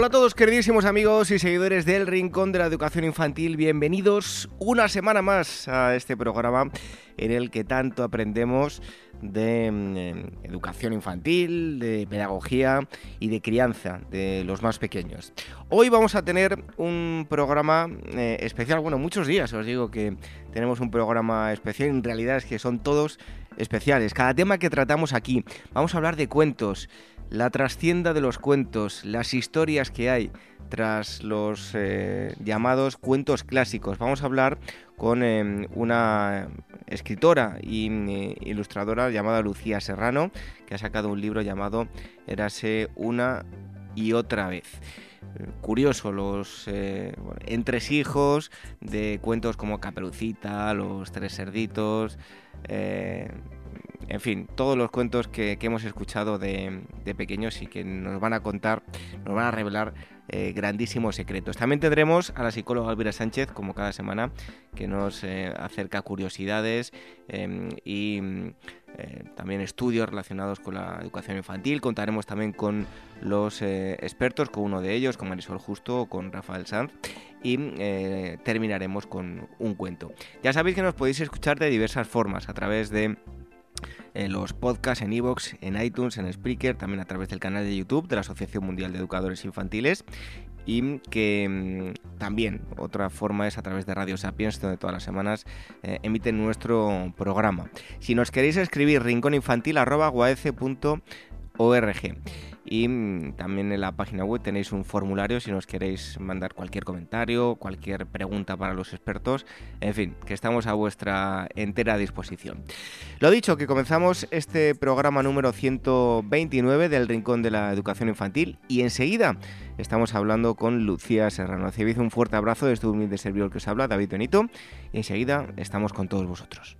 Hola a todos queridísimos amigos y seguidores del Rincón de la Educación Infantil, bienvenidos una semana más a este programa en el que tanto aprendemos de mm, educación infantil, de pedagogía y de crianza de los más pequeños. Hoy vamos a tener un programa eh, especial, bueno, muchos días os digo que tenemos un programa especial, en realidad es que son todos especiales. Cada tema que tratamos aquí, vamos a hablar de cuentos, la trascienda de los cuentos, las historias que hay tras los eh, llamados cuentos clásicos. Vamos a hablar con em, una escritora y eh, ilustradora llamada Lucía Serrano, que ha sacado un libro llamado Érase una y otra vez curioso los eh, entresijos de cuentos como Caperucita, Los Tres Cerditos, en fin, todos los cuentos que, hemos escuchado de, pequeños y que nos van a contar, nos van a revelar eh, grandísimos secretos. También tendremos a la psicóloga Elvira Sánchez, como cada semana, que nos eh, acerca curiosidades em, y eh, también estudios relacionados con la educación infantil. Contaremos también con los expertos, con uno de ellos, con Marisol Justo o con Rafael Sanz. Y terminaremos con un cuento. Ya sabéis que nos podéis escuchar de diversas formas, a través de en los podcasts, en iVoox, en iTunes, en Spreaker, también a través del canal de YouTube de la Asociación Mundial de Educadores Infantiles y que mm, también otra forma es a través de Radio Sapiens, donde todas las semanas eh, emiten nuestro programa. Si nos queréis escribir y mm, también en la página web tenéis un formulario si nos queréis mandar cualquier comentario, cualquier pregunta para los expertos. En fin, que estamos a vuestra entera disposición. Lo dicho, que comenzamos este programa número 129 del Rincón de la Educación Infantil y enseguida estamos hablando con Lucía Serrano. Recibid un fuerte abrazo desde un humilde servidor que os habla, David Benito, y enseguida estamos con todos vosotros.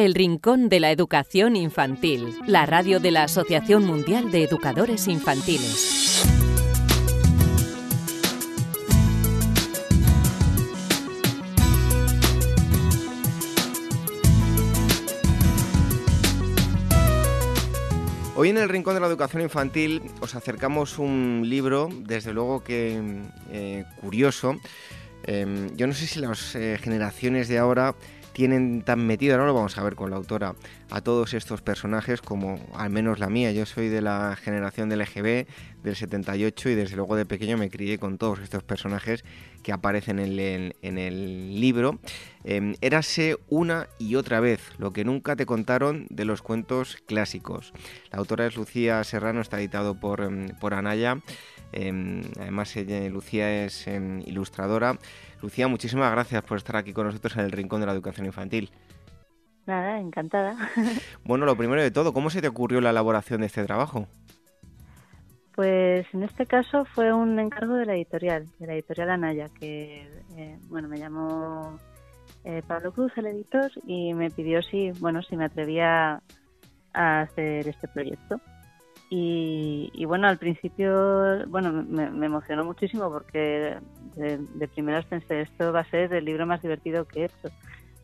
El Rincón de la Educación Infantil, la radio de la Asociación Mundial de Educadores Infantiles. Hoy en el Rincón de la Educación Infantil os acercamos un libro, desde luego que eh, curioso. Em, yo no sé si las eh, generaciones de ahora tienen tan metido, no lo vamos a ver con la autora, a todos estos personajes como al menos la mía. Yo soy de la generación del EGB, del 78 y desde luego de pequeño me crié con todos estos personajes que aparecen en el, libro. Eh, érase una y otra vez lo que nunca te contaron de los cuentos clásicos. La autora es Lucía Serrano, está editado por, em, por Anaya. Em, además, Lucía es ilustradora. Lucía, muchísimas gracias por estar aquí con nosotros en el Rincón de la Educación Infantil. Nada, encantada. Bueno, lo primero de todo, ¿cómo se te ocurrió la elaboración de este trabajo? Pues en este caso fue un encargo de la editorial, de la editorial Anaya, que eh, bueno me llamó eh, Pablo Cruz, el editor, y me pidió si bueno si me atrevía a hacer este proyecto. Y, bueno, al principio, bueno, me, emocionó muchísimo porque de, primeras pensé, esto va a ser el libro más divertido que he hecho.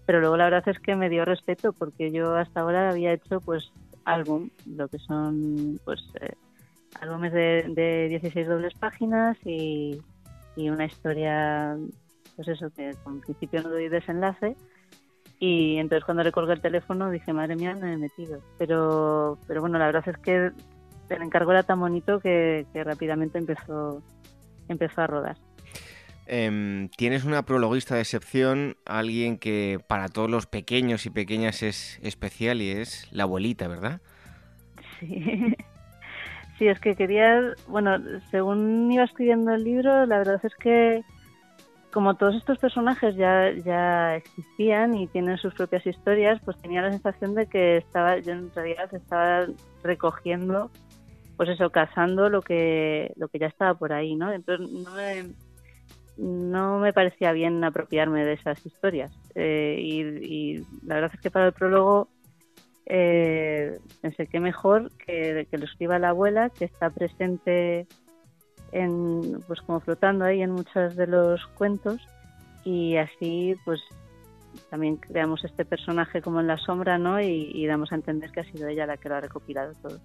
Pero luego la verdad es que me dio respeto porque yo hasta ahora había hecho pues álbum, lo que son pues eh, álbumes de, de 16 dobles páginas y, y una historia, pues eso, que con principio no doy desenlace Y entonces cuando le colgué el teléfono dije, madre mía, me he metido. Pero, pero bueno, la verdad es que el encargo era tan bonito que, rápidamente empezó, empezó a rodar. Em, tienes una prologuista de excepción, alguien que para todos los pequeños y pequeñas es especial y es la abuelita, ¿verdad? Sí. Sí, es que quería, bueno, según iba escribiendo el libro, la verdad es que como todos estos personajes ya, ya existían y tienen sus propias historias, pues tenía la sensación de que estaba, yo en realidad estaba recogiendo, pues eso, cazando lo que, lo que ya estaba por ahí, ¿no? Entonces no me, parecía bien apropiarme de esas historias. Eh, y, y, la verdad es que para el prólogo eh, pensé que mejor que, lo escriba la abuela, que está presente en, pues como flotando ahí en muchos de los cuentos y así pues también creamos este personaje como en la sombra, ¿no? Y, damos a entender que ha sido ella la que lo ha recopilado todo.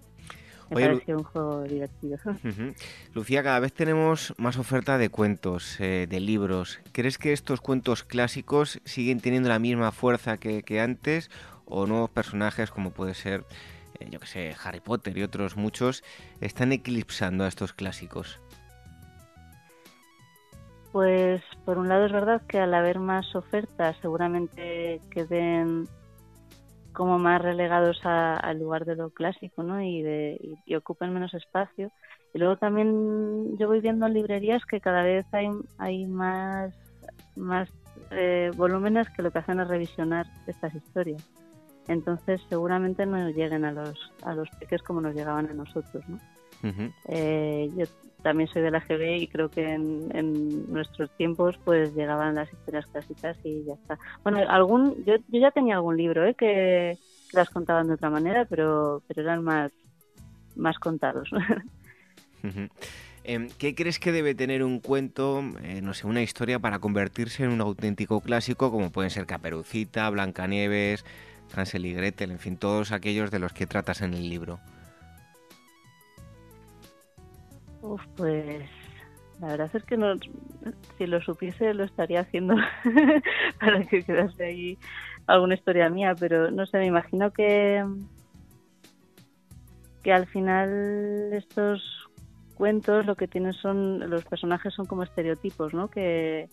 Me pareció un juego divertido. Lucía, cada vez tenemos más oferta de cuentos, eh, de libros. ¿Crees que estos cuentos clásicos siguen teniendo la misma fuerza que, que antes o nuevos personajes como puede ser, eh, yo que sé, Harry Potter y otros muchos, están eclipsando a estos clásicos? Pues por un lado es verdad que al haber más ofertas seguramente queden como más relegados al lugar de lo clásico, ¿no? Y, de, y, ocupen menos espacio. Y luego también yo voy viendo en librerías que cada vez hay, hay más, más eh, volúmenes que lo que hacen es revisionar estas historias. Entonces seguramente no lleguen a los, a los peques como nos llegaban a nosotros, ¿no? Eh, yo también soy de la GB y creo que en, nuestros tiempos pues llegaban las historias clásicas y ya está. Bueno, algún yo, yo ya tenía algún libro ¿eh? que, las contaban de otra manera, pero, pero eran más, más contados. Em, ¿Qué crees que debe tener un cuento, eh, no sé, una historia para convertirse en un auténtico clásico como pueden ser Caperucita, Blancanieves, Hansel y Gretel, en fin, todos aquellos de los que tratas en el libro? Uf, pues la verdad es que no, si lo supiese lo estaría haciendo para que quedase ahí alguna historia mía, pero no sé, me imagino que que al final estos cuentos lo que tienen son los personajes son como estereotipos, ¿no? Que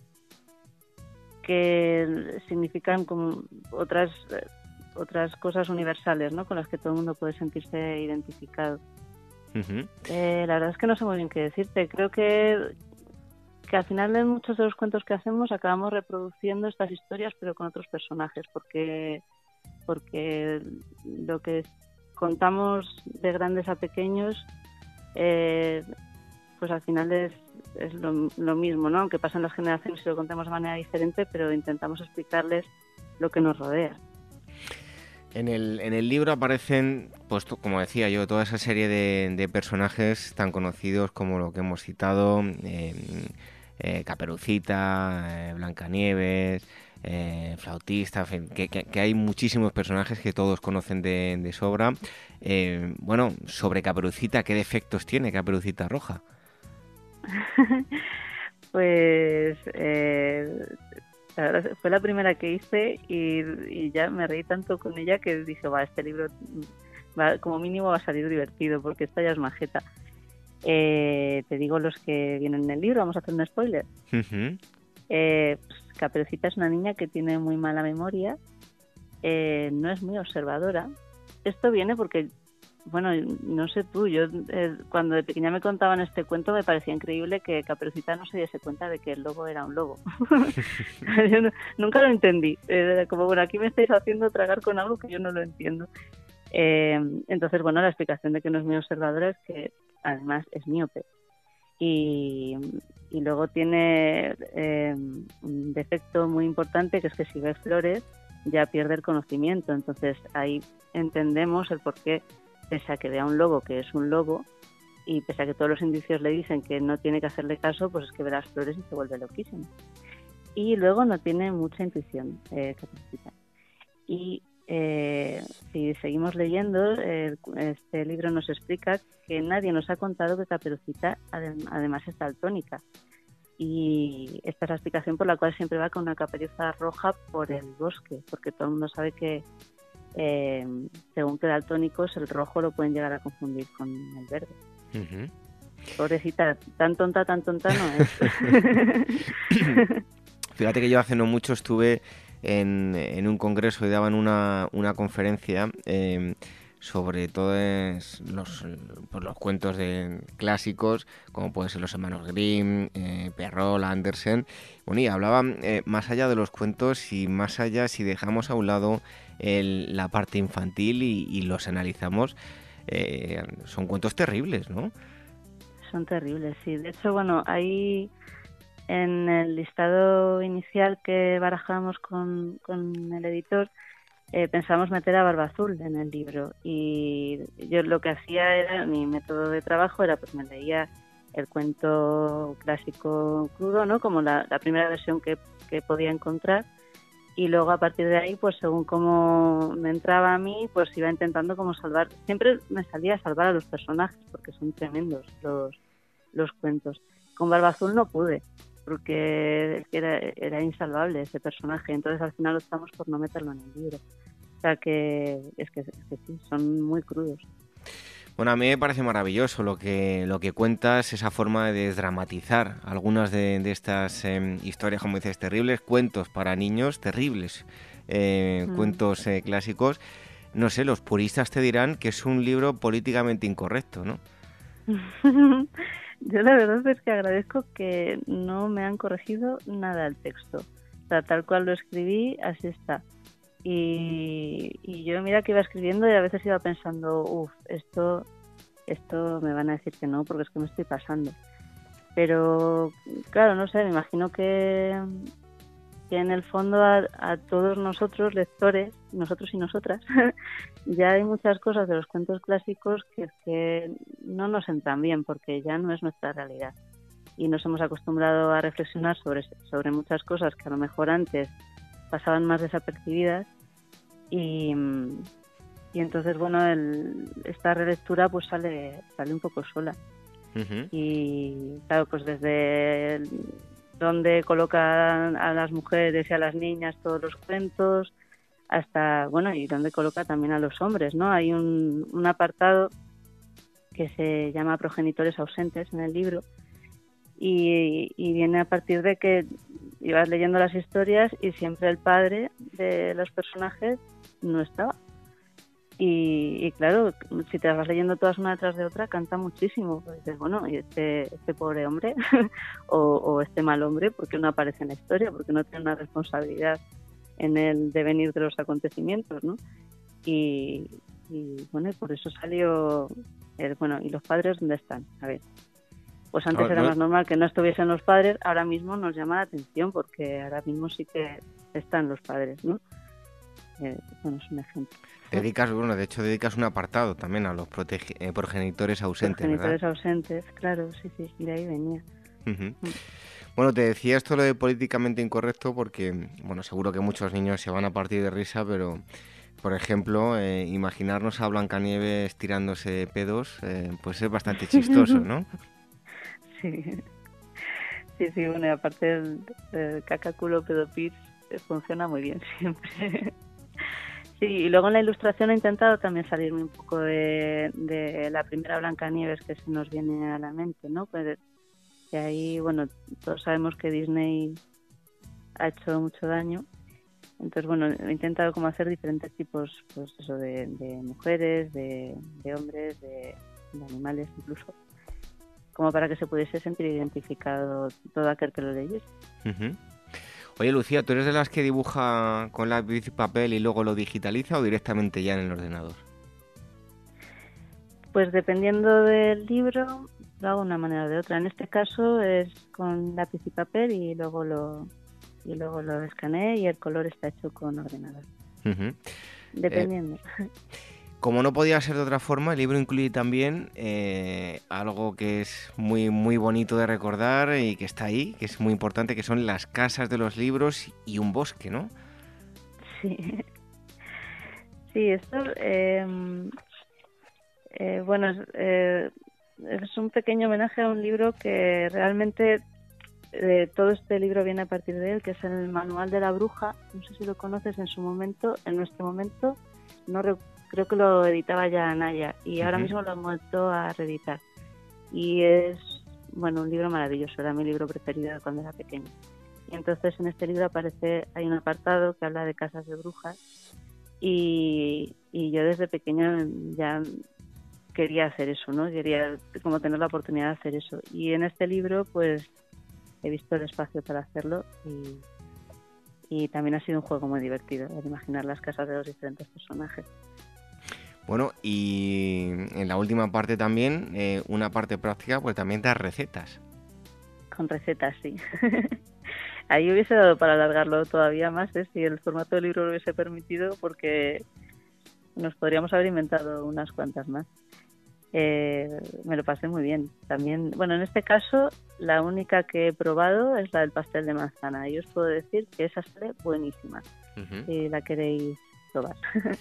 que significan como otras otras cosas universales, ¿no? Con las que todo el mundo puede sentirse identificado. Eh, la verdad es que no sé muy bien qué decirte. Creo que, que al final en muchos de los cuentos que hacemos acabamos reproduciendo estas historias pero con otros personajes porque, porque lo que contamos de grandes a pequeños eh, pues al final es, es lo, lo, mismo, ¿no? Aunque pasan las generaciones y lo contamos de manera diferente, pero intentamos explicarles lo que nos rodea. En el, en el libro aparecen, pues como decía yo, toda esa serie de, personajes tan conocidos como lo que hemos citado, eh, eh, Caperucita, eh, Blancanieves, Flautista, que, hay muchísimos personajes que todos conocen de, sobra. bueno, sobre Caperucita, ¿qué defectos tiene Caperucita Roja? pues fue la primera que hice y, ya me reí tanto con ella que dije, va, este libro va, como mínimo va a salir divertido porque esta ya es majeta. Eh, te digo los que vienen en el libro, vamos a hacer un spoiler. Eh, pues, Caperucita es una niña que tiene muy mala memoria, eh, no es muy observadora. Esto viene porque bueno, no sé tú, yo eh, cuando de pequeña me contaban este cuento me parecía increíble que Caperucita no se diese cuenta de que el lobo era un lobo. yo nunca lo entendí. como, bueno, aquí me estáis haciendo tragar con algo que yo no lo entiendo. Eh, entonces, bueno, la explicación de que no es muy observadora es que además es miope. Y, y luego tiene eh, un defecto muy importante que es que si ve flores ya pierde el conocimiento. Entonces ahí entendemos el por qué pese a que vea un lobo que es un lobo, y pese a que todos los indicios le dicen que no tiene que hacerle caso, pues es que ve las flores y se vuelve loquísimo. Y luego no tiene mucha intuición, eh, Y eh, si seguimos leyendo, este libro nos explica que nadie nos ha contado que Caperucita además es daltónica. Y esta es la explicación por la cual siempre va con una caperuza roja por el bosque, porque todo el mundo sabe que eh, según que daltónicos el rojo lo pueden llegar a confundir con el verde. Pobrecita, tan tonta, tan tonta no es. Fíjate que yo hace no mucho estuve en, en un congreso y daban una, una conferencia eh, sobre todos los, pues, los cuentos de clásicos, como pueden ser los hermanos Grimm, eh, Perrault, Andersen. Bueno, y hablaban eh, más allá de los cuentos y más allá si dejamos a un lado la parte infantil y, los analizamos, eh, son cuentos terribles, ¿no? Son terribles, sí. De hecho, bueno, ahí en el listado inicial que barajamos con, con el editor, eh, pensamos meter a Barba Azul en el libro y yo lo que hacía era, mi método de trabajo era pues me leía el cuento clásico crudo, ¿no? Como la, primera versión que, podía encontrar y luego a partir de ahí pues según cómo me entraba a mí pues iba intentando como salvar, siempre me salía a salvar a los personajes porque son tremendos los, los cuentos. Con Barba Azul no pude, porque era, era insalvable ese personaje, entonces al final optamos por no meterlo en el libro. O sea que es que, sí, son muy crudos. Bueno, a mí me parece maravilloso lo que, lo que cuentas, esa forma de desdramatizar algunas de, estas em, historias, como dices, terribles, cuentos para niños terribles, eh, mm. cuentos eh, clásicos. No sé, los puristas te dirán que es un libro políticamente incorrecto, ¿no? Yo la verdad es que agradezco que no me han corregido nada el texto. O sea, tal cual lo escribí, así está. Y, yo mira que iba escribiendo y a veces iba pensando, uff, esto, esto me van a decir que no porque es que me estoy pasando. Pero claro, no sé, me imagino que, que en el fondo a, todos nosotros, lectores, nosotros y nosotras, ya hay muchas cosas de los cuentos clásicos que, que no nos entran bien porque ya no es nuestra realidad. Y nos hemos acostumbrado a reflexionar sobre, sobre muchas cosas que a lo mejor antes pasaban más desapercibidas y, y entonces, bueno, el, esta relectura pues sale, sale un poco sola. Y claro, pues desde donde colocan a las mujeres y a las niñas todos los cuentos, hasta, bueno, y donde coloca también a los hombres, ¿no? Hay un, un apartado que se llama progenitores ausentes en el libro y, y, viene a partir de que ibas leyendo las historias y siempre el padre de los personajes no estaba. Y, claro, si te las vas leyendo todas una detrás de otra, canta muchísimo. Pues dices, bueno, y este, este pobre hombre o, este mal hombre, ¿por qué no aparece en la historia? Porque no tiene una responsabilidad en el devenir de los acontecimientos, ¿no? Y, bueno, y por eso salió, el, bueno, ¿y los padres dónde están? A ver, pues antes era más normal que no estuviesen los padres, ahora mismo nos llama la atención porque ahora mismo sí que están los padres, ¿no? Eh, bueno, es un ejemplo. Dedicas, bueno, de hecho dedicas un apartado también a los eh, progenitores ausentes, progenitores ausentes, claro, sí, sí, de ahí venía. Mm. Bueno, te decía esto lo de políticamente incorrecto porque, bueno, seguro que muchos niños se van a partir de risa, pero, por ejemplo, eh, imaginarnos a Blancanieves tirándose pedos, eh, pues es bastante chistoso, ¿no? Sí. Sí, sí, bueno, aparte el, el cacaculo pedopis funciona muy bien siempre. Sí, y luego en la ilustración he intentado también salirme un poco de, la primera Blancanieves que se nos viene a la mente, ¿no? Pues que ahí, bueno, todos sabemos que Disney ha hecho mucho daño. Entonces, bueno, he intentado como hacer diferentes tipos, pues eso, de, mujeres, de, hombres, de, animales incluso, como para que se pudiese sentir identificado todo aquel que lo leyese. Oye, Lucía, ¿tú eres de las que dibuja con lápiz y papel y luego lo digitaliza o directamente ya en el ordenador? Pues dependiendo del libro, lo hago de una manera o de otra. En este caso es con lápiz y papel y luego lo, y luego lo escaneé y el color está hecho con ordenador. Dependiendo. Eh, como no podía ser de otra forma, el libro incluye también eh, algo que es muy, muy bonito de recordar y que está ahí, que es muy importante, que son las casas de los libros y un bosque, ¿no? Sí. Sí, esto, em, eh, bueno, eh, es un pequeño homenaje a un libro que realmente eh, todo este libro viene a partir de él, que es el Manual de la Bruja. No sé si lo conoces en su momento, en nuestro momento, no creo que lo editaba ya Naya y ahora mismo lo han vuelto a reeditar. Y es, bueno, un libro maravilloso, era mi libro preferido cuando era pequeño. Y entonces en este libro aparece, hay un apartado que habla de casas de brujas y, y yo desde pequeña ya quería hacer eso, ¿no? Quería como tener la oportunidad de hacer eso. Y en este libro, pues he visto el espacio para hacerlo y, y también ha sido un juego muy divertido, el imaginar las casas de los diferentes personajes. Bueno, y en la última parte también, eh, una parte práctica, pues también das recetas. Con recetas, sí. Ahí hubiese dado para alargarlo todavía más, ¿eh? si el formato del libro lo hubiese permitido, porque nos podríamos haber inventado unas cuantas más. Eh, me lo pasé muy bien. También, bueno, en este caso, la única que he probado es la del pastel de manzana. Y os puedo decir que esa sale buenísima. Si la queréis probar.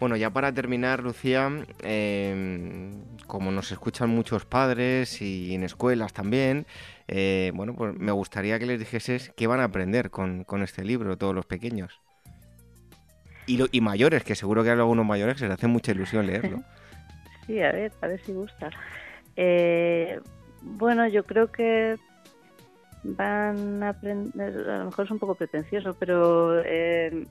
bueno, ya para terminar, Lucía, em, como nos escuchan muchos padres y en escuelas también, eh, bueno, pues me gustaría que les dijeses qué van a aprender con, con este libro, todos los pequeños. Y, y mayores, que seguro que hay algunos mayores que se les hace mucha ilusión leerlo. Sí, a ver, a ver si gusta. Eh, bueno, yo creo que van a aprender, a lo mejor es un poco pretencioso, pero eh,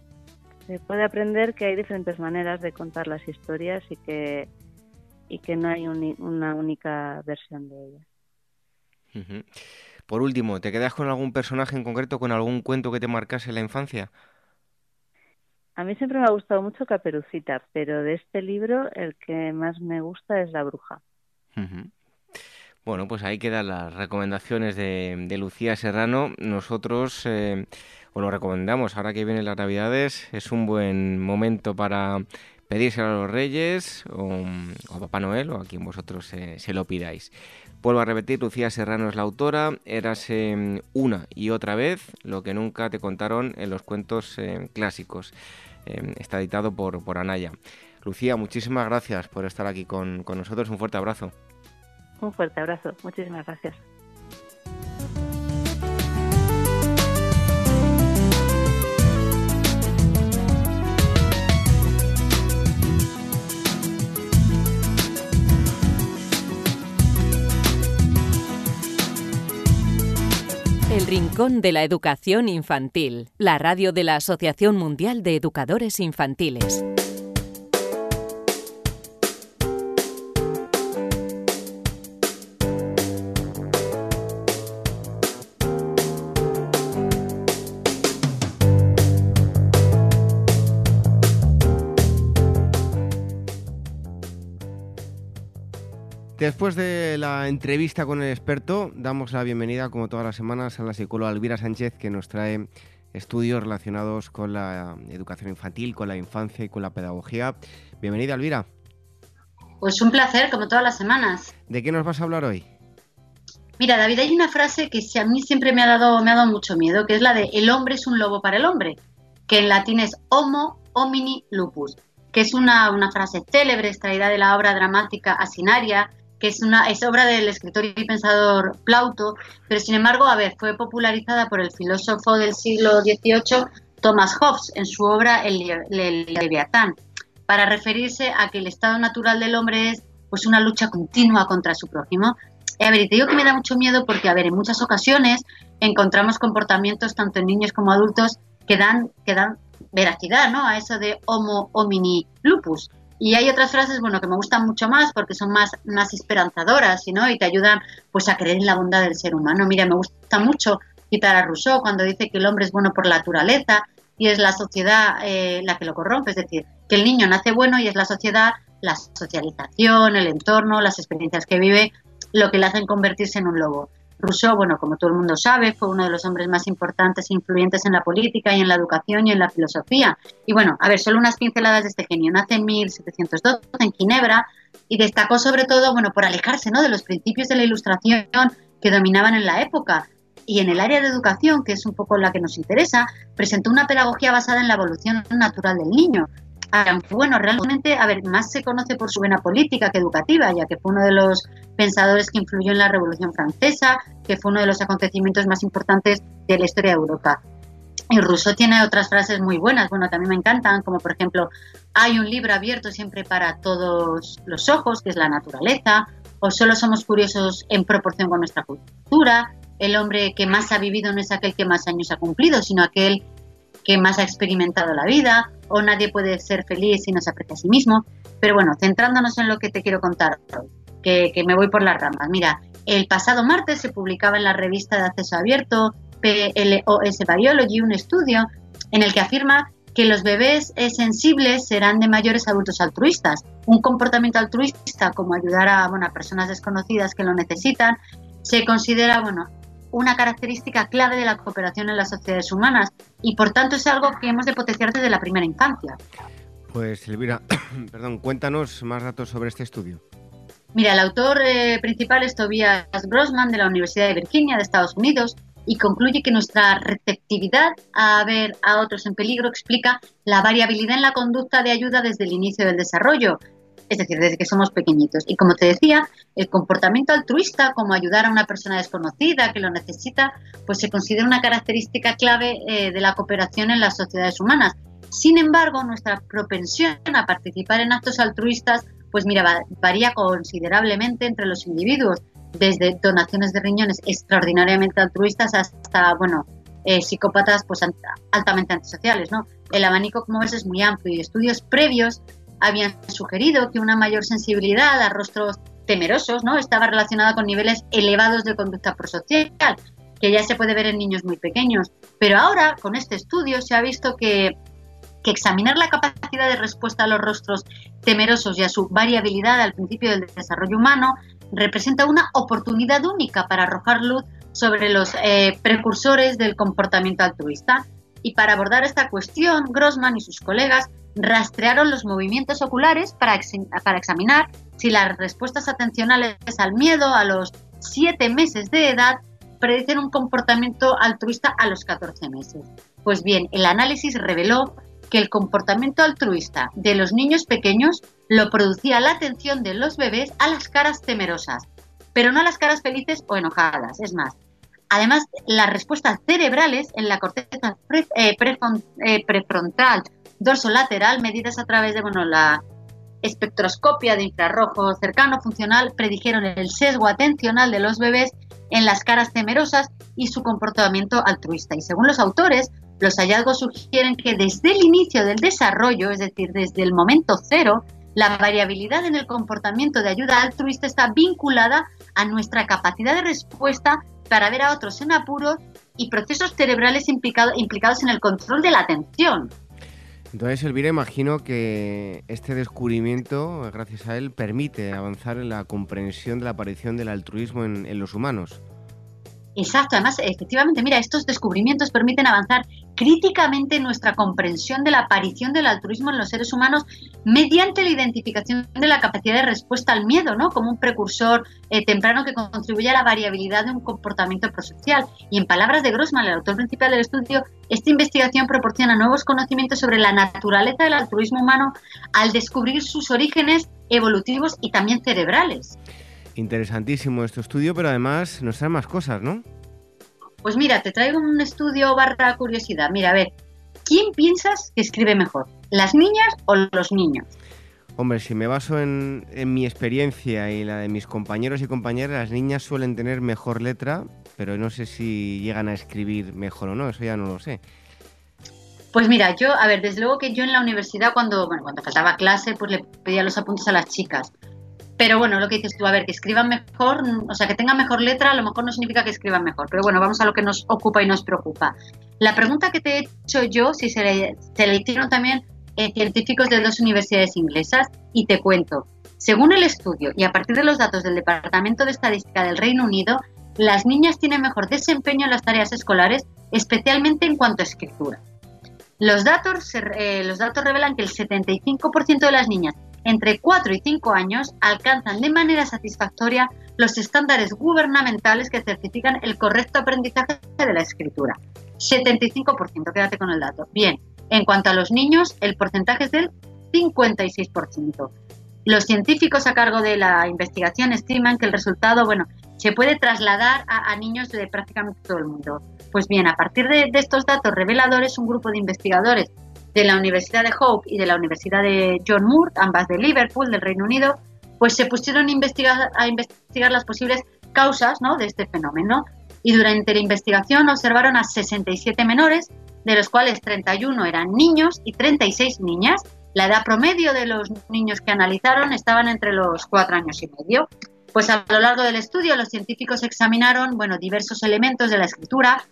se puede aprender que hay diferentes maneras de contar las historias y que, y que no hay una única versión de ellas. Por último, ¿te quedas con algún personaje en concreto, con algún cuento que te marcase en la infancia? A mí siempre me ha gustado mucho Caperucita, pero de este libro el que más me gusta es La Bruja. Bueno, pues ahí quedan las recomendaciones de, Lucía Serrano. Nosotros eh, os lo recomendamos. Ahora que vienen las Navidades, es un buen momento para pedírselo a los Reyes o, a Papá Noel o a quien vosotros se lo pidáis. Vuelvo a repetir, Lucía Serrano es la autora, érase una y otra vez lo que nunca te contaron en los cuentos eh, clásicos. Eh, está editado por, Anaya. Lucía, muchísimas gracias por estar aquí con nosotros. Un fuerte abrazo. Un fuerte abrazo. Muchísimas gracias. El Rincón de la Educación Infantil, la radio de la Asociación Mundial de Educadores Infantiles. Después de la entrevista con el experto, damos la bienvenida, como todas las semanas, a la psicóloga Elvira Sánchez, que nos trae estudios relacionados con la educación infantil, con la infancia y con la pedagogía. Bienvenida, Elvira. Pues un placer, como todas las semanas. ¿De qué nos vas a hablar hoy? Mira, David, hay una frase que a mí siempre me ha dado, me ha dado mucho miedo, que es la de el hombre es un lobo para el hombre, que en latín es homo homini lupus, que es una, una frase célebre extraída de la obra dramática Asinaria que es una es obra del escritor y pensador Plauto, pero sin embargo, a ver, fue popularizada por el filósofo del siglo XVIII Thomas Hobbes en su obra El, Leviatán, para referirse a que el estado natural del hombre es pues una lucha continua contra su prójimo. a ver, y te digo que me da mucho miedo porque, a ver, en muchas ocasiones encontramos comportamientos, tanto en niños como adultos, que dan, que dan veracidad, ¿no? A eso de homo homini lupus. Y hay otras frases, bueno, que me gustan mucho más porque son más, más esperanzadoras, ¿no? Y te ayudan, pues, a creer en la bondad del ser humano. Mira, me gusta mucho citar a Rousseau cuando dice que el hombre es bueno por la naturaleza y es la sociedad eh, la que lo corrompe. Es decir, que el niño nace bueno y es la sociedad, la socialización, el entorno, las experiencias que vive, lo que le hacen convertirse en un lobo. Rousseau, bueno, como todo el mundo sabe, fue uno de los hombres más importantes e influyentes en la política y en la educación y en la filosofía. Y bueno, a ver, solo unas pinceladas de este genio. Nace en 1712 en Ginebra y destacó sobre todo, bueno, por alejarse, ¿no?, de los principios de la ilustración que dominaban en la época. Y en el área de educación, que es un poco la que nos interesa, presentó una pedagogía basada en la evolución natural del niño, bueno, realmente, a ver, más se conoce por su vena política que educativa, ya que fue uno de los pensadores que influyó en la Revolución Francesa, que fue uno de los acontecimientos más importantes de la historia de Europa. Y Rousseau tiene otras frases muy buenas, bueno, mí me encantan, como por ejemplo, hay un libro abierto siempre para todos los ojos, que es la naturaleza, o solo somos curiosos en proporción con nuestra cultura, el hombre que más ha vivido no es aquel que más años ha cumplido, sino aquel que más ha experimentado la vida, o nadie puede ser feliz si no se aprecia a sí mismo. Pero bueno, centrándonos en lo que te quiero contar que, que me voy por las ramas. Mira, el pasado martes se publicaba en la revista de acceso abierto PLOS Biology un estudio en el que afirma que los bebés sensibles serán de mayores adultos altruistas. Un comportamiento altruista como ayudar a, bueno, personas desconocidas que lo necesitan se considera bueno, una característica clave de la cooperación en las sociedades humanas y por tanto es algo que hemos de potenciar desde la primera infancia. Pues Elvira, perdón, cuéntanos más datos sobre este estudio. Mira, el autor eh, principal es Tobias Grossman de la Universidad de Virginia de Estados Unidos y concluye que nuestra receptividad a ver a otros en peligro explica la variabilidad en la conducta de ayuda desde el inicio del desarrollo, es decir, desde que somos pequeñitos. Y como te decía, el comportamiento altruista, como ayudar a una persona desconocida que lo necesita, pues se considera una característica clave eh, de la cooperación en las sociedades humanas. Sin embargo, nuestra propensión a participar en actos altruistas, pues mira, varía considerablemente entre los individuos desde donaciones de riñones extraordinariamente altruistas hasta, bueno, eh, psicópatas pues altamente antisociales, ¿no? El abanico, como ves, es muy amplio y estudios previos habían sugerido que una mayor sensibilidad a rostros temerosos, ¿no? Estaba relacionada con niveles elevados de conducta prosocial, que ya se puede ver en niños muy pequeños. Pero ahora, con este estudio, se ha visto que, que examinar la capacidad de respuesta a los rostros temerosos y a su variabilidad al principio del desarrollo humano representa una oportunidad única para arrojar luz sobre los eh, precursores del comportamiento altruista. Y para abordar esta cuestión, Grossman y sus colegas rastrearon los movimientos oculares para, para examinar si las respuestas atencionales al miedo a los 7 meses de edad predicen un comportamiento altruista a los 14 meses. Pues bien, el análisis reveló que el comportamiento altruista de los niños pequeños lo producía la atención de los bebés a las caras temerosas, pero no a las caras felices o enojadas. Es más, además, las respuestas cerebrales en la corteza eh, eh, prefrontal medidas a través de bueno, la espectroscopia de infrarrojo cercano funcional, predijeron el sesgo atencional de los bebés en las caras temerosas y su comportamiento altruista. Y según los autores, los hallazgos sugieren que desde el inicio del desarrollo, es decir, desde el momento cero, la variabilidad en el comportamiento de ayuda altruista está vinculada a nuestra capacidad de respuesta para ver a otros en apuros y procesos cerebrales implicados en el control de la atención. Entonces, Elvira, imagino que este descubrimiento, gracias a él, permite avanzar en la comprensión de la aparición del altruismo en los humanos. Exacto, además, efectivamente, mira, estos descubrimientos permiten avanzar críticamente en nuestra comprensión de la aparición del altruismo en los seres humanos mediante la identificación de la capacidad de respuesta al miedo, ¿no? Como un precursor eh, temprano que contribuye a la variabilidad de un comportamiento prosocial. Y en palabras de Grossman, el autor principal del estudio, esta investigación proporciona nuevos conocimientos sobre la naturaleza del altruismo humano al descubrir sus orígenes evolutivos y también cerebrales. Interesantísimo este estudio, pero además nos trae más cosas, ¿no? Pues mira, te traigo un estudio barra curiosidad. Mira, a ver, ¿quién piensas que escribe mejor? ¿Las niñas o los niños? Hombre, si me baso en, en, mi experiencia y la de mis compañeros y compañeras, las niñas suelen tener mejor letra, pero no sé si llegan a escribir mejor o no, eso ya no lo sé. Pues mira, yo, a ver, desde luego que yo en la universidad cuando, bueno, cuando faltaba clase, pues le pedía los apuntes a las chicas. Pero bueno, lo que dices tú, a ver, que escriban mejor, o sea, que tengan mejor letra, a lo mejor no significa que escriban mejor. Pero bueno, vamos a lo que nos ocupa y nos preocupa. La pregunta que te he hecho yo, si se le, hicieron también eh, científicos de dos universidades inglesas, y te cuento. Según el estudio y a partir de los datos del Departamento de Estadística del Reino Unido, las niñas tienen mejor desempeño en las tareas escolares, especialmente en cuanto a escritura. Los datos, eh, los datos revelan que el 75% de las niñas entre 4 y 5 años alcanzan de manera satisfactoria los estándares gubernamentales que certifican el correcto aprendizaje de la escritura. 75%, quédate con el dato. Bien, en cuanto a los niños, el porcentaje es del 56%. Los científicos a cargo de la investigación estiman que el resultado, bueno, se puede trasladar a, niños de prácticamente todo el mundo. Pues bien, a partir de, estos datos reveladores, un grupo de investigadores de la Universidad de Hope y de la Universidad de John Moore, ambas de Liverpool, del Reino Unido, pues se pusieron a investigar, a investigar las posibles causas ¿no? de este fenómeno. Y durante la investigación observaron a 67 menores, de los cuales 31 eran niños y 36 niñas. La edad promedio de los niños que analizaron estaban entre los 4 años y medio. Pues a lo largo del estudio los científicos examinaron bueno, diversos elementos de la escritura,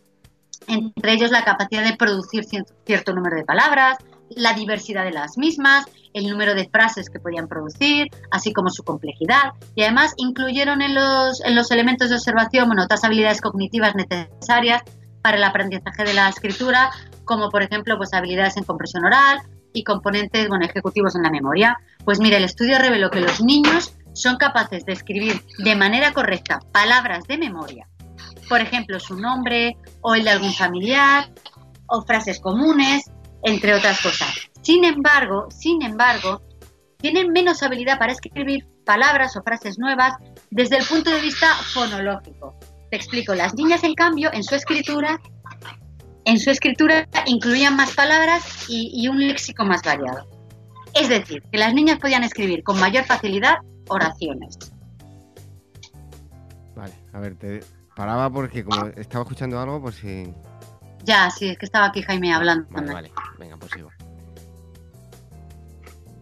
entre ellos la capacidad de producir cierto número de palabras, la diversidad de las mismas, el número de frases que podían producir, así como su complejidad. Y además incluyeron en los, en los elementos de observación bueno, otras habilidades cognitivas necesarias para el aprendizaje de la escritura, como por ejemplo pues, habilidades en compresión oral y componentes bueno, ejecutivos en la memoria. Pues mire, el estudio reveló que los niños son capaces de escribir de manera correcta palabras de memoria, por ejemplo, su nombre o el de algún familiar, o frases comunes, entre otras cosas. Sin embargo, sin embargo, tienen menos habilidad para escribir palabras o frases nuevas desde el punto de vista fonológico. Te explico, las niñas en cambio en su escritura en su escritura incluían más palabras y, un léxico más variado. Es decir, que las niñas podían escribir con mayor facilidad oraciones. Vale, a ver, te paraba porque como estaba escuchando algo, pues si... Ya, sí, es que estaba aquí Jaime hablando. Vale, vale. venga, pues sigo.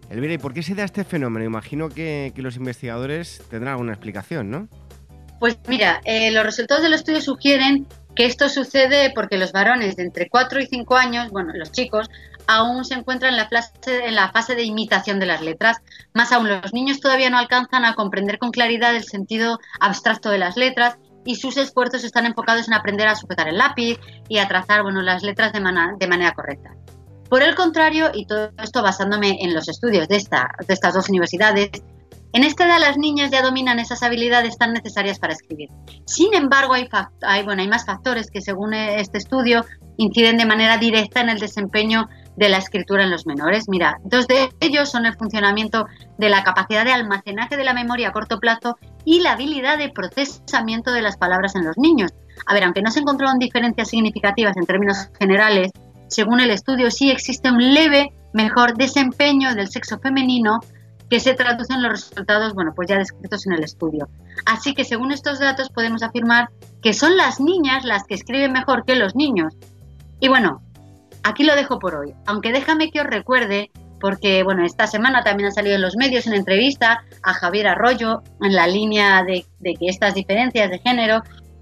Elvira, ¿y por qué se da este fenómeno? Imagino que, los investigadores tendrán alguna explicación, ¿no? Pues mira, eh, los resultados del estudio sugieren que esto sucede porque los varones de entre 4 y 5 años, bueno, los chicos, aún se encuentran en la, fase, en la fase de imitación de las letras. Más aún, los niños todavía no alcanzan a comprender con claridad el sentido abstracto de las letras y sus esfuerzos están enfocados en aprender a sujetar el lápiz y a trazar bueno, las letras de, de manera correcta. Por el contrario, y todo esto basándome en los estudios de, esta, de estas dos universidades, en esta edad las niñas ya dominan esas habilidades tan necesarias para escribir. Sin embargo, hay, hay, bueno, hay más factores que según este estudio inciden de manera directa en el desempeño de la escritura en los menores. Mira, dos de ellos son el funcionamiento de la capacidad de almacenaje de la memoria a corto plazo y la habilidad de procesamiento de las palabras en los niños. A ver, aunque no se encontraron diferencias significativas en términos generales, según el estudio, sí existe un leve mejor desempeño del sexo femenino que se traduce en los resultados, bueno, pues ya descritos en el estudio. Así que según estos datos podemos afirmar que son las niñas las que escriben mejor que los niños. Y bueno, aquí lo dejo por hoy, aunque déjame que os recuerde, porque bueno, esta semana también ha salido en los medios una entrevista a Javier Arroyo en la línea de, de que estas diferencias de género,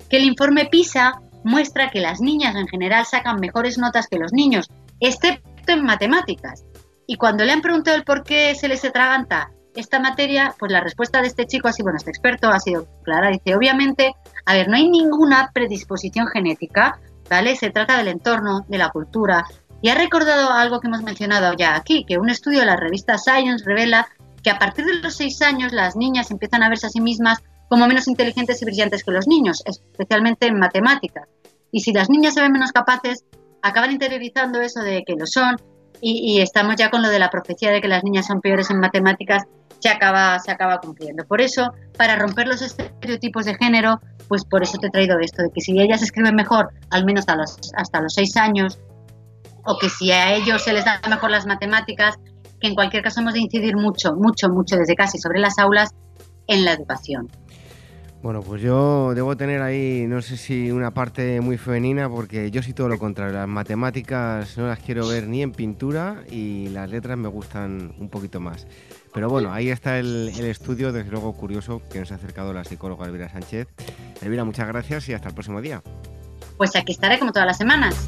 que el informe PISA muestra que las niñas en general sacan mejores notas que los niños, excepto en matemáticas. Y cuando le han preguntado el por qué se les atraganta esta materia, pues la respuesta de este chico, así bueno, este experto ha sido clara. Dice, obviamente, a ver, no hay ninguna predisposición genética, ¿vale? Se trata del entorno, de la cultura. Y ha recordado algo que hemos mencionado ya aquí, que un estudio de la revista Science revela que a partir de los seis años las niñas empiezan a verse a sí mismas como menos inteligentes y brillantes que los niños, especialmente en matemáticas. Y si las niñas se ven menos capaces, acaban interiorizando eso de que lo son y, estamos ya con lo de la profecía de que las niñas son peores en matemáticas, se acaba, se acaba cumpliendo. Por eso, para romper los estereotipos de género, pues por eso te he traído esto, de que si ellas escriben mejor, al menos los, hasta los seis años, o que si a ellos se les da mejor las matemáticas, que en cualquier caso hemos de incidir mucho, mucho, mucho desde casi sobre las aulas en la educación. Bueno, pues yo debo tener ahí, no sé si una parte muy femenina, porque yo sí todo lo contrario. Las matemáticas no las quiero ver ni en pintura y las letras me gustan un poquito más. Pero bueno, ahí está el, estudio, desde luego curioso, que nos ha acercado la psicóloga Elvira Sánchez. Elvira, muchas gracias y hasta el próximo día. Pues aquí estaré como todas las semanas.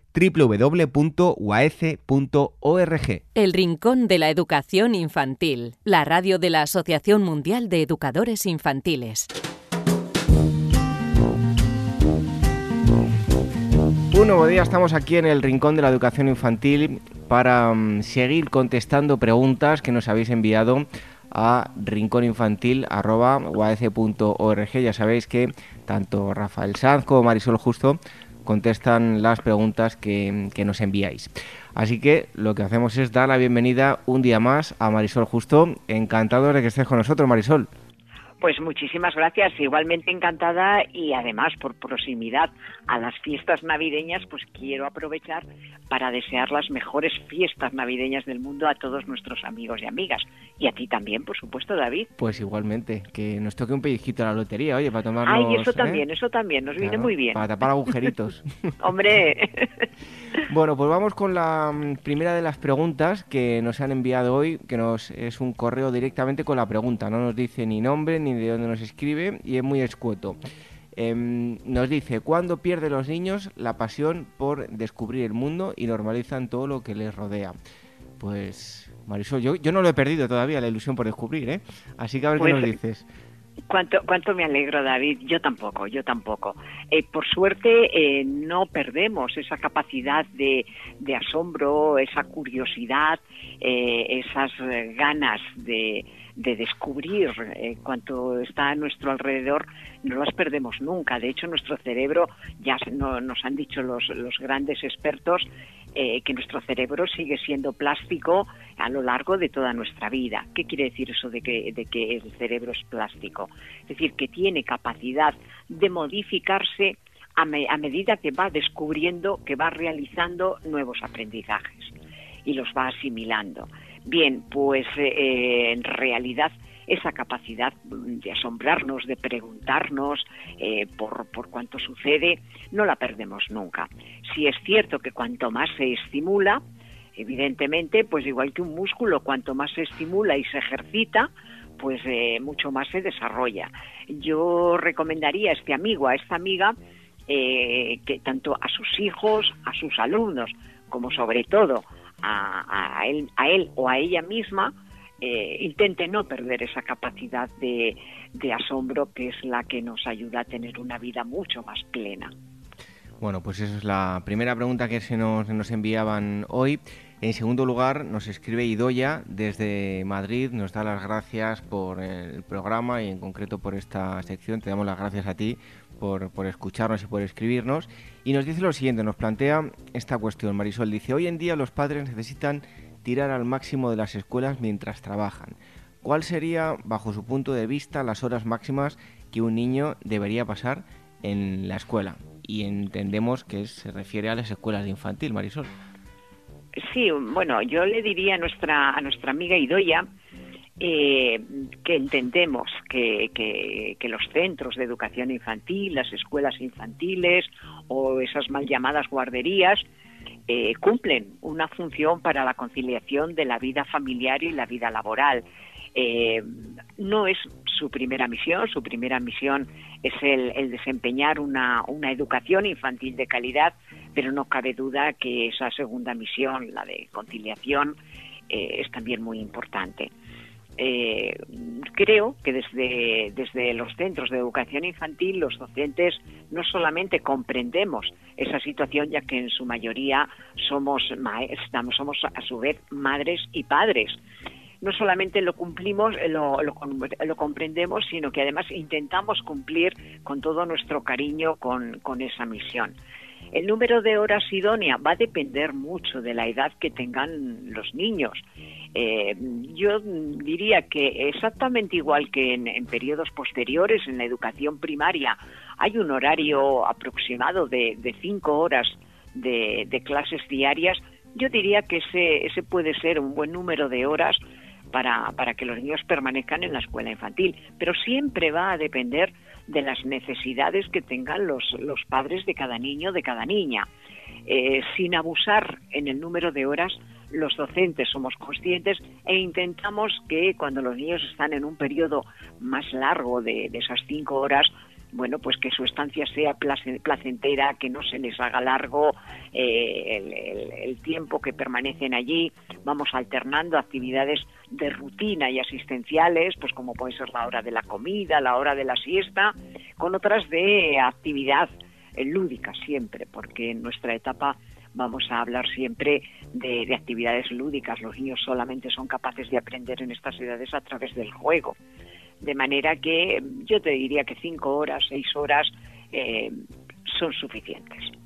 www.uaece.org. El Rincón de la Educación Infantil, la radio de la Asociación Mundial de Educadores Infantiles. Un nuevo día, estamos aquí en el Rincón de la Educación Infantil para mm, seguir contestando preguntas que nos habéis enviado a rincóninfantil.org. Ya sabéis que tanto Rafael Sanz como Marisol Justo contestan las preguntas que, nos enviáis. Así que lo que hacemos es dar la bienvenida un día más a Marisol Justo. Encantado de que estés con nosotros, Marisol. Pues muchísimas gracias, igualmente encantada y además por proximidad a las fiestas navideñas, pues quiero aprovechar para desear las mejores fiestas navideñas del mundo a todos nuestros amigos y amigas. Y a ti también, por supuesto, David. Pues igualmente, que nos toque un pellizquito a la lotería, oye, para tomarnos... Ay, eso ¿eh? también, eso también, nos viene muy bien. Para tapar agujeritos. Hombre. bueno, pues vamos con la mm, primera de las preguntas que nos han enviado hoy, que nos es un correo directamente con la pregunta, no nos dice ni nombre ni de dónde nos escribe y es muy escueto. Em, nos dice, ¿cuándo pierden los niños la pasión por descubrir el mundo y normalizan todo lo que les rodea? Pues, Marisol, yo, yo no lo he perdido todavía, la ilusión por descubrir, ¿eh? Así que a ver qué pues, nos dices. Cuánto, cuánto me alegro, David. Yo tampoco, yo tampoco. Eh, por suerte eh, no perdemos esa capacidad de, de asombro, esa curiosidad, eh, esas ganas de, de descubrir eh, cuanto está a nuestro alrededor, no las perdemos nunca. De hecho, nuestro cerebro, ya nos han dicho los, los grandes expertos, eh, que nuestro cerebro sigue siendo plástico a lo largo de toda nuestra vida. ¿Qué quiere decir eso de que, de que el cerebro es plástico? Es decir, que tiene capacidad de modificarse a, a medida que va descubriendo, que va realizando nuevos aprendizajes y los va asimilando. Bien, pues eh, en realidad esa capacidad de asombrarnos, de preguntarnos eh, por, por cuánto sucede, no la perdemos nunca. Si es cierto que cuanto más se estimula, evidentemente, pues igual que un músculo, cuanto más se estimula y se ejercita, pues eh, mucho más se desarrolla. Yo recomendaría a este amigo, a esta amiga, que tanto a sus hijos, a sus alumnos, como sobre todo a, él, o a ella misma, eh, intente no perder esa capacidad de, asombro que es la que nos ayuda a tener una vida mucho más plena. Bueno, pues esa es la primera pregunta que se nos, nos enviaban hoy. En segundo lugar, nos escribe Idoya desde Madrid, nos da las gracias por el programa y en concreto por esta sección. Te damos las gracias a ti por, por, escucharnos y por escribirnos. Y nos dice lo siguiente, nos plantea esta cuestión. Marisol dice, hoy en día los padres necesitan tirar al máximo de las escuelas mientras trabajan. ¿Cuál sería, bajo su punto de vista, las horas máximas que un niño debería pasar en la escuela? Y entendemos que se refiere a las escuelas de infantil, Marisol. Sí, bueno, yo le diría a nuestra, a nuestra amiga Idoya eh, que entendemos que, los centros de educación infantil, las escuelas infantiles o esas mal llamadas guarderías eh, cumplen una función para la conciliación de la vida familiar y la vida laboral. Eh, no es su primera misión, su primera misión es el, desempeñar una, una, educación infantil de calidad, pero no cabe duda que esa segunda misión, la de conciliación, es también muy importante. Eh, creo que desde, desde los centros de educación infantil los docentes no solamente comprendemos esa situación, ya que en su mayoría somos, maestros, somos a su vez madres y padres. No solamente lo cumplimos, lo, lo, comprendemos, sino que además intentamos cumplir con todo nuestro cariño con, con esa misión. El número de horas idónea va a depender mucho de la edad que tengan los niños. Eh, yo diría que exactamente igual que en, periodos posteriores en la educación primaria hay un horario aproximado de, cinco horas de, clases diarias, yo diría que ese, ese puede ser un buen número de horas para, para que los niños permanezcan en la escuela infantil, pero siempre va a depender de las necesidades que tengan los, los padres de cada niño, de cada niña. Eh, sin abusar en el número de horas, los docentes somos conscientes e intentamos que cuando los niños están en un periodo más largo de, esas cinco horas, bueno, pues que su estancia sea placentera, que no se les haga largo eh, el, tiempo que permanecen allí. Vamos alternando actividades de rutina y asistenciales, pues como puede ser la hora de la comida, la hora de la siesta, con otras de actividad eh, lúdica siempre, porque en nuestra etapa vamos a hablar siempre de, de, actividades lúdicas. Los niños solamente son capaces de aprender en estas edades a través del juego. De manera que yo te diría que cinco horas, seis horas eh, son suficientes.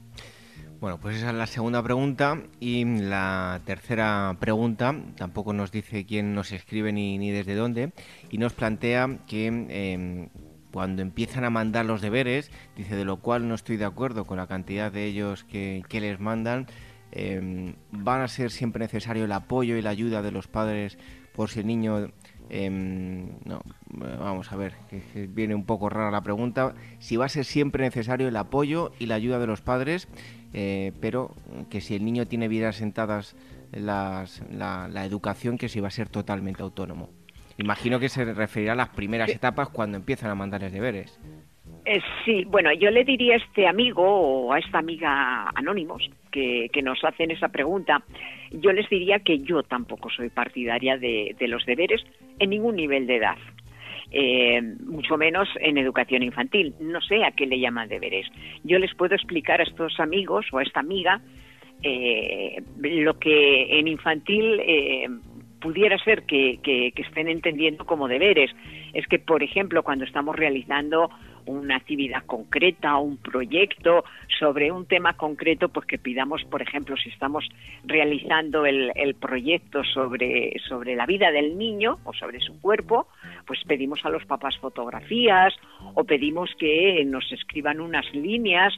Bueno, pues esa es la segunda pregunta. Y la tercera pregunta, tampoco nos dice quién nos escribe ni, ni desde dónde, y nos plantea que em, cuando empiezan a mandar los deberes, dice de lo cual no estoy de acuerdo con la cantidad de ellos que, que les mandan, em, van a ser siempre necesario el apoyo y la ayuda de los padres por si el niño Em, no, vamos a ver, que, viene un poco rara la pregunta. Si va a ser siempre necesario el apoyo y la ayuda de los padres, eh, pero que si el niño tiene vidas sentadas las, la, educación, que si va a ser totalmente autónomo. Imagino que se referirá a las primeras etapas cuando empiezan a mandarles deberes. Eh, sí, bueno, yo le diría a este amigo o a esta amiga anónimos que, nos hacen esa pregunta, yo les diría que yo tampoco soy partidaria de, los deberes en ningún nivel de edad. Eh, mucho menos en educación infantil. No sé a qué le llaman deberes. Yo les puedo explicar a estos amigos o a esta amiga eh, lo que en infantil pudiera ser que, que, estén entendiendo como deberes. Es que, por ejemplo, cuando estamos realizando una actividad concreta, un proyecto sobre un tema concreto, pues que pidamos, por ejemplo, si estamos realizando el, el proyecto sobre, sobre la vida del niño o sobre su cuerpo, pues pedimos a los papás fotografías o pedimos que nos escriban unas líneas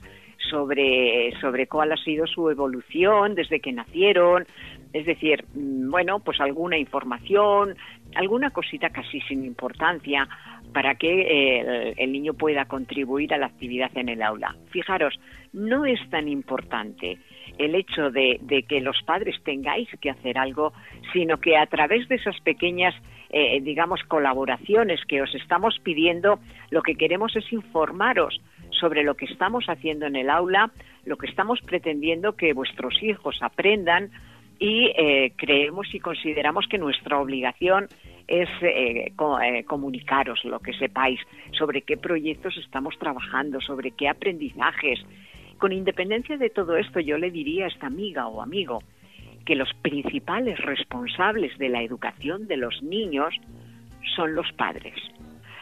sobre, sobre cuál ha sido su evolución desde que nacieron, es decir, mm, bueno, pues alguna información, alguna cosita casi sin importancia para que el, niño pueda contribuir a la actividad en el aula. Fijaros, no es tan importante el hecho de, que los padres tengáis que hacer algo, sino que a través de esas pequeñas, eh, digamos, colaboraciones que os estamos pidiendo, lo que queremos es informaros sobre lo que estamos haciendo en el aula, lo que estamos pretendiendo que vuestros hijos aprendan y eh, creemos y consideramos que nuestra obligación es eh, eh, comunicaros lo que sepáis sobre qué proyectos estamos trabajando, sobre qué aprendizajes. Con independencia de todo esto, yo le diría a esta amiga o amigo que los principales responsables de la educación de los niños son los padres.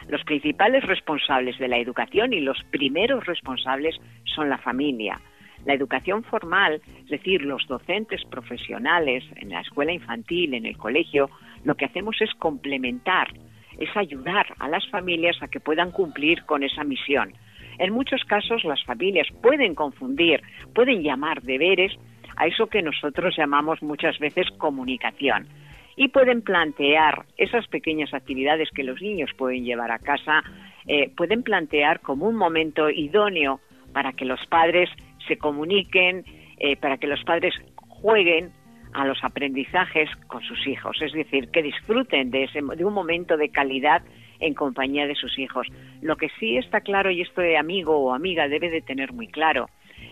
Los principales responsables de la educación y los primeros responsables son la familia. La educación formal, es decir, los docentes profesionales en la escuela infantil, en el colegio, lo que hacemos es complementar, es ayudar a las familias a que puedan cumplir con esa misión. En muchos casos las familias pueden confundir, pueden llamar deberes a eso que nosotros llamamos muchas veces comunicación y pueden plantear esas pequeñas actividades que los niños pueden llevar a casa, eh, pueden plantear como un momento idóneo para que los padres se comuniquen, eh, para que los padres jueguen a los aprendizajes con sus hijos, es decir, que disfruten de, ese, de un momento de calidad en compañía de sus hijos. Lo que sí está claro, y esto de amigo o amiga debe de tener muy claro,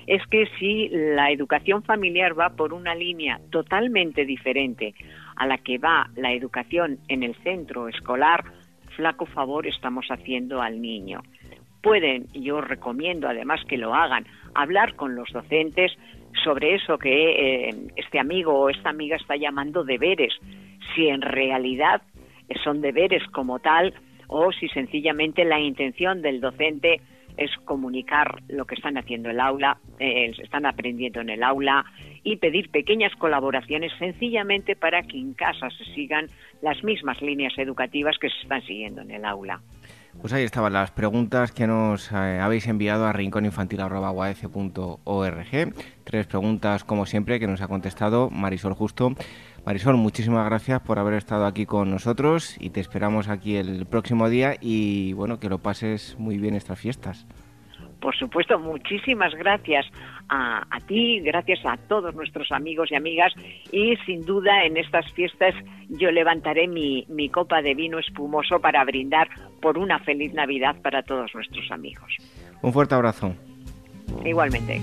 es que si la educación familiar va por una línea totalmente diferente a la que va la educación en el centro escolar, flaco favor estamos haciendo al niño. Pueden, yo recomiendo además que lo hagan, hablar con los docentes sobre eso que eh, este amigo o esta amiga está llamando deberes, si en realidad son deberes como tal o si sencillamente la intención del docente es comunicar lo que están haciendo en el aula, eh, están aprendiendo en el aula y pedir pequeñas colaboraciones sencillamente para que en casa se sigan las mismas líneas educativas que se están siguiendo en el aula. Pues ahí estaban las preguntas que nos eh, habéis enviado a rincóninfantil.org. Tres preguntas, como siempre, que nos ha contestado Marisol Justo. Marisol, muchísimas gracias por haber estado aquí con nosotros y te esperamos aquí el próximo día y bueno, que lo pases muy bien estas fiestas. Por supuesto, muchísimas gracias a, ti, gracias a todos nuestros amigos y amigas y sin duda en estas fiestas yo levantaré mi, mi copa de vino espumoso para brindar por una feliz Navidad para todos nuestros amigos. Un fuerte abrazo. Igualmente.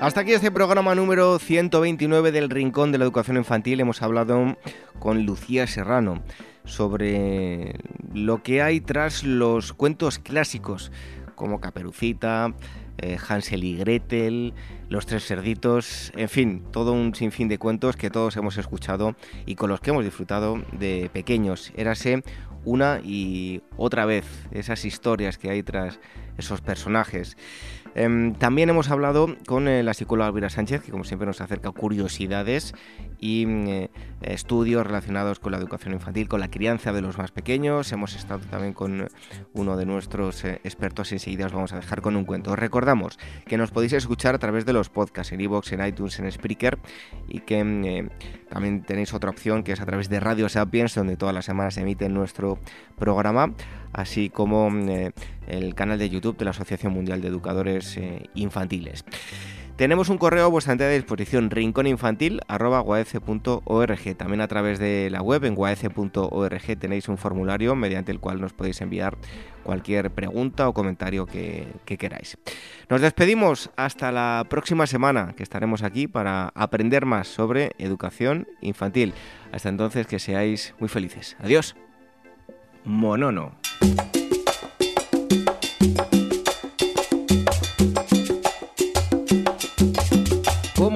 Hasta aquí este programa número 129 del Rincón de la Educación Infantil. Hemos hablado con Lucía Serrano sobre lo que hay tras los cuentos clásicos como Caperucita, eh, Hansel y Gretel, Los Tres Cerditos, en fin, todo un sinfín de cuentos que todos hemos escuchado y con los que hemos disfrutado de pequeños. Érase una y otra vez esas historias que hay tras esos personajes. Em, también hemos hablado con eh, la psicóloga Elvira Sánchez, que como siempre nos acerca curiosidades y mm, eh, estudios relacionados con la educación infantil, con la crianza de los más pequeños. Hemos estado también con uno de nuestros eh, expertos, enseguida os vamos a dejar con un cuento. Os recordamos que nos podéis escuchar a través de los podcasts en iVoox, en iTunes, en Spreaker y que mm, también tenéis otra opción que es a través de Radio Sapiens, donde todas las semanas se emite nuestro programa así como mm, eh, el canal de YouTube de la Asociación Mundial de Educadores eh, Infantiles. Tenemos un correo a vuestra entera disposición, rincóninfantil.org. También a través de la web en guaece.org tenéis un formulario mediante el cual nos podéis enviar cualquier pregunta o comentario que, que, queráis. Nos despedimos hasta la próxima semana, que estaremos aquí para aprender más sobre educación infantil. Hasta entonces, que seáis muy felices. Adiós. Monono.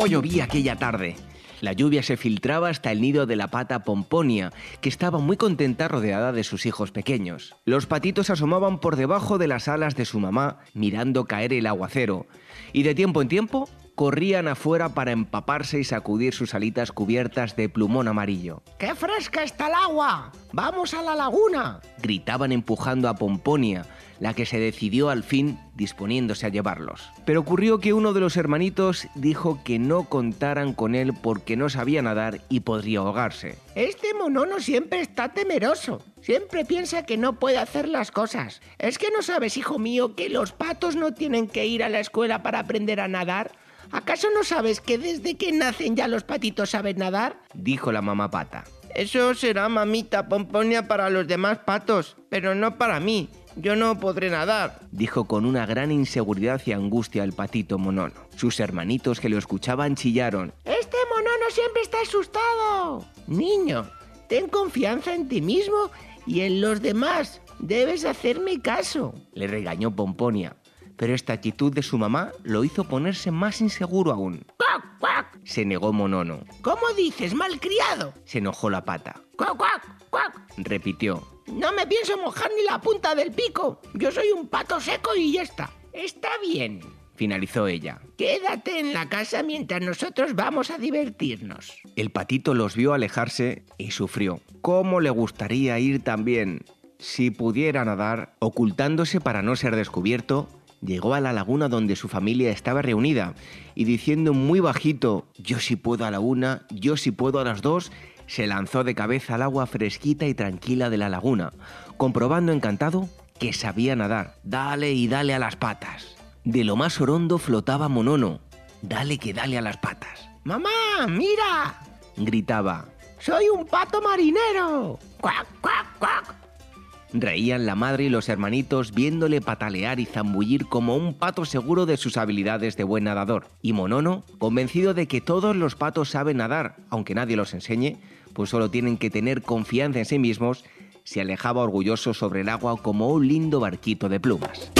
¿Cómo aquella tarde? La lluvia se filtraba hasta el nido de la pata Pomponia, que estaba muy contenta rodeada de sus hijos pequeños. Los patitos asomaban por debajo de las alas de su mamá, mirando caer el aguacero, y de tiempo en tiempo corrían afuera para empaparse y sacudir sus alitas cubiertas de plumón amarillo. ¡Qué fresca está el agua! ¡Vamos a la laguna! gritaban empujando a Pomponia, la que se decidió al fin disponiéndose a llevarlos. Pero ocurrió que uno de los hermanitos dijo que no contaran con él porque no sabía nadar y podría ahogarse. Este monono siempre está temeroso. Siempre piensa que no puede hacer las cosas. ¿Es que no sabes, hijo mío, que los patos no tienen que ir a la escuela para aprender a nadar? ¿Acaso no sabes que desde que nacen ya los patitos saben nadar? Dijo la mamá pata. Eso será mamita pomponia para los demás patos, pero no para mí. Yo no podré nadar, dijo con una gran inseguridad y angustia el patito monono. Sus hermanitos que lo escuchaban chillaron. Este monono siempre está asustado. Niño, ten confianza en ti mismo y en los demás. Debes hacerme caso. Le regañó Pomponia, pero esta actitud de su mamá lo hizo ponerse más inseguro aún. ¡Cuac, cuac! Se negó Monono. ¿Cómo dices, malcriado? Se enojó la pata. ¡Cuac, cuac, cuac! Repitió. No me pienso mojar ni la punta del pico. Yo soy un pato seco y ya está. Está bien. Finalizó ella. Quédate en la casa mientras nosotros vamos a divertirnos. El patito los vio alejarse y sufrió. ¿Cómo le gustaría ir también? Si pudiera nadar, ocultándose para no ser descubierto, llegó a la laguna donde su familia estaba reunida y diciendo muy bajito, yo sí puedo a la una, yo sí puedo a las dos, se lanzó de cabeza al agua fresquita y tranquila de la laguna, comprobando encantado que sabía nadar. Dale y dale a las patas. De lo más orondo flotaba Monono. Dale que dale a las patas. ¡Mamá, mira! Gritaba. ¡Soy un pato marinero! ¡Cuac, cuac, cuac! Reían la madre y los hermanitos viéndole patalear y zambullir como un pato seguro de sus habilidades de buen nadador. Y Monono, convencido de que todos los patos saben nadar, aunque nadie los enseñe, pues solo tienen que tener confianza en sí mismos, se alejaba orgulloso sobre el agua como un lindo barquito de plumas.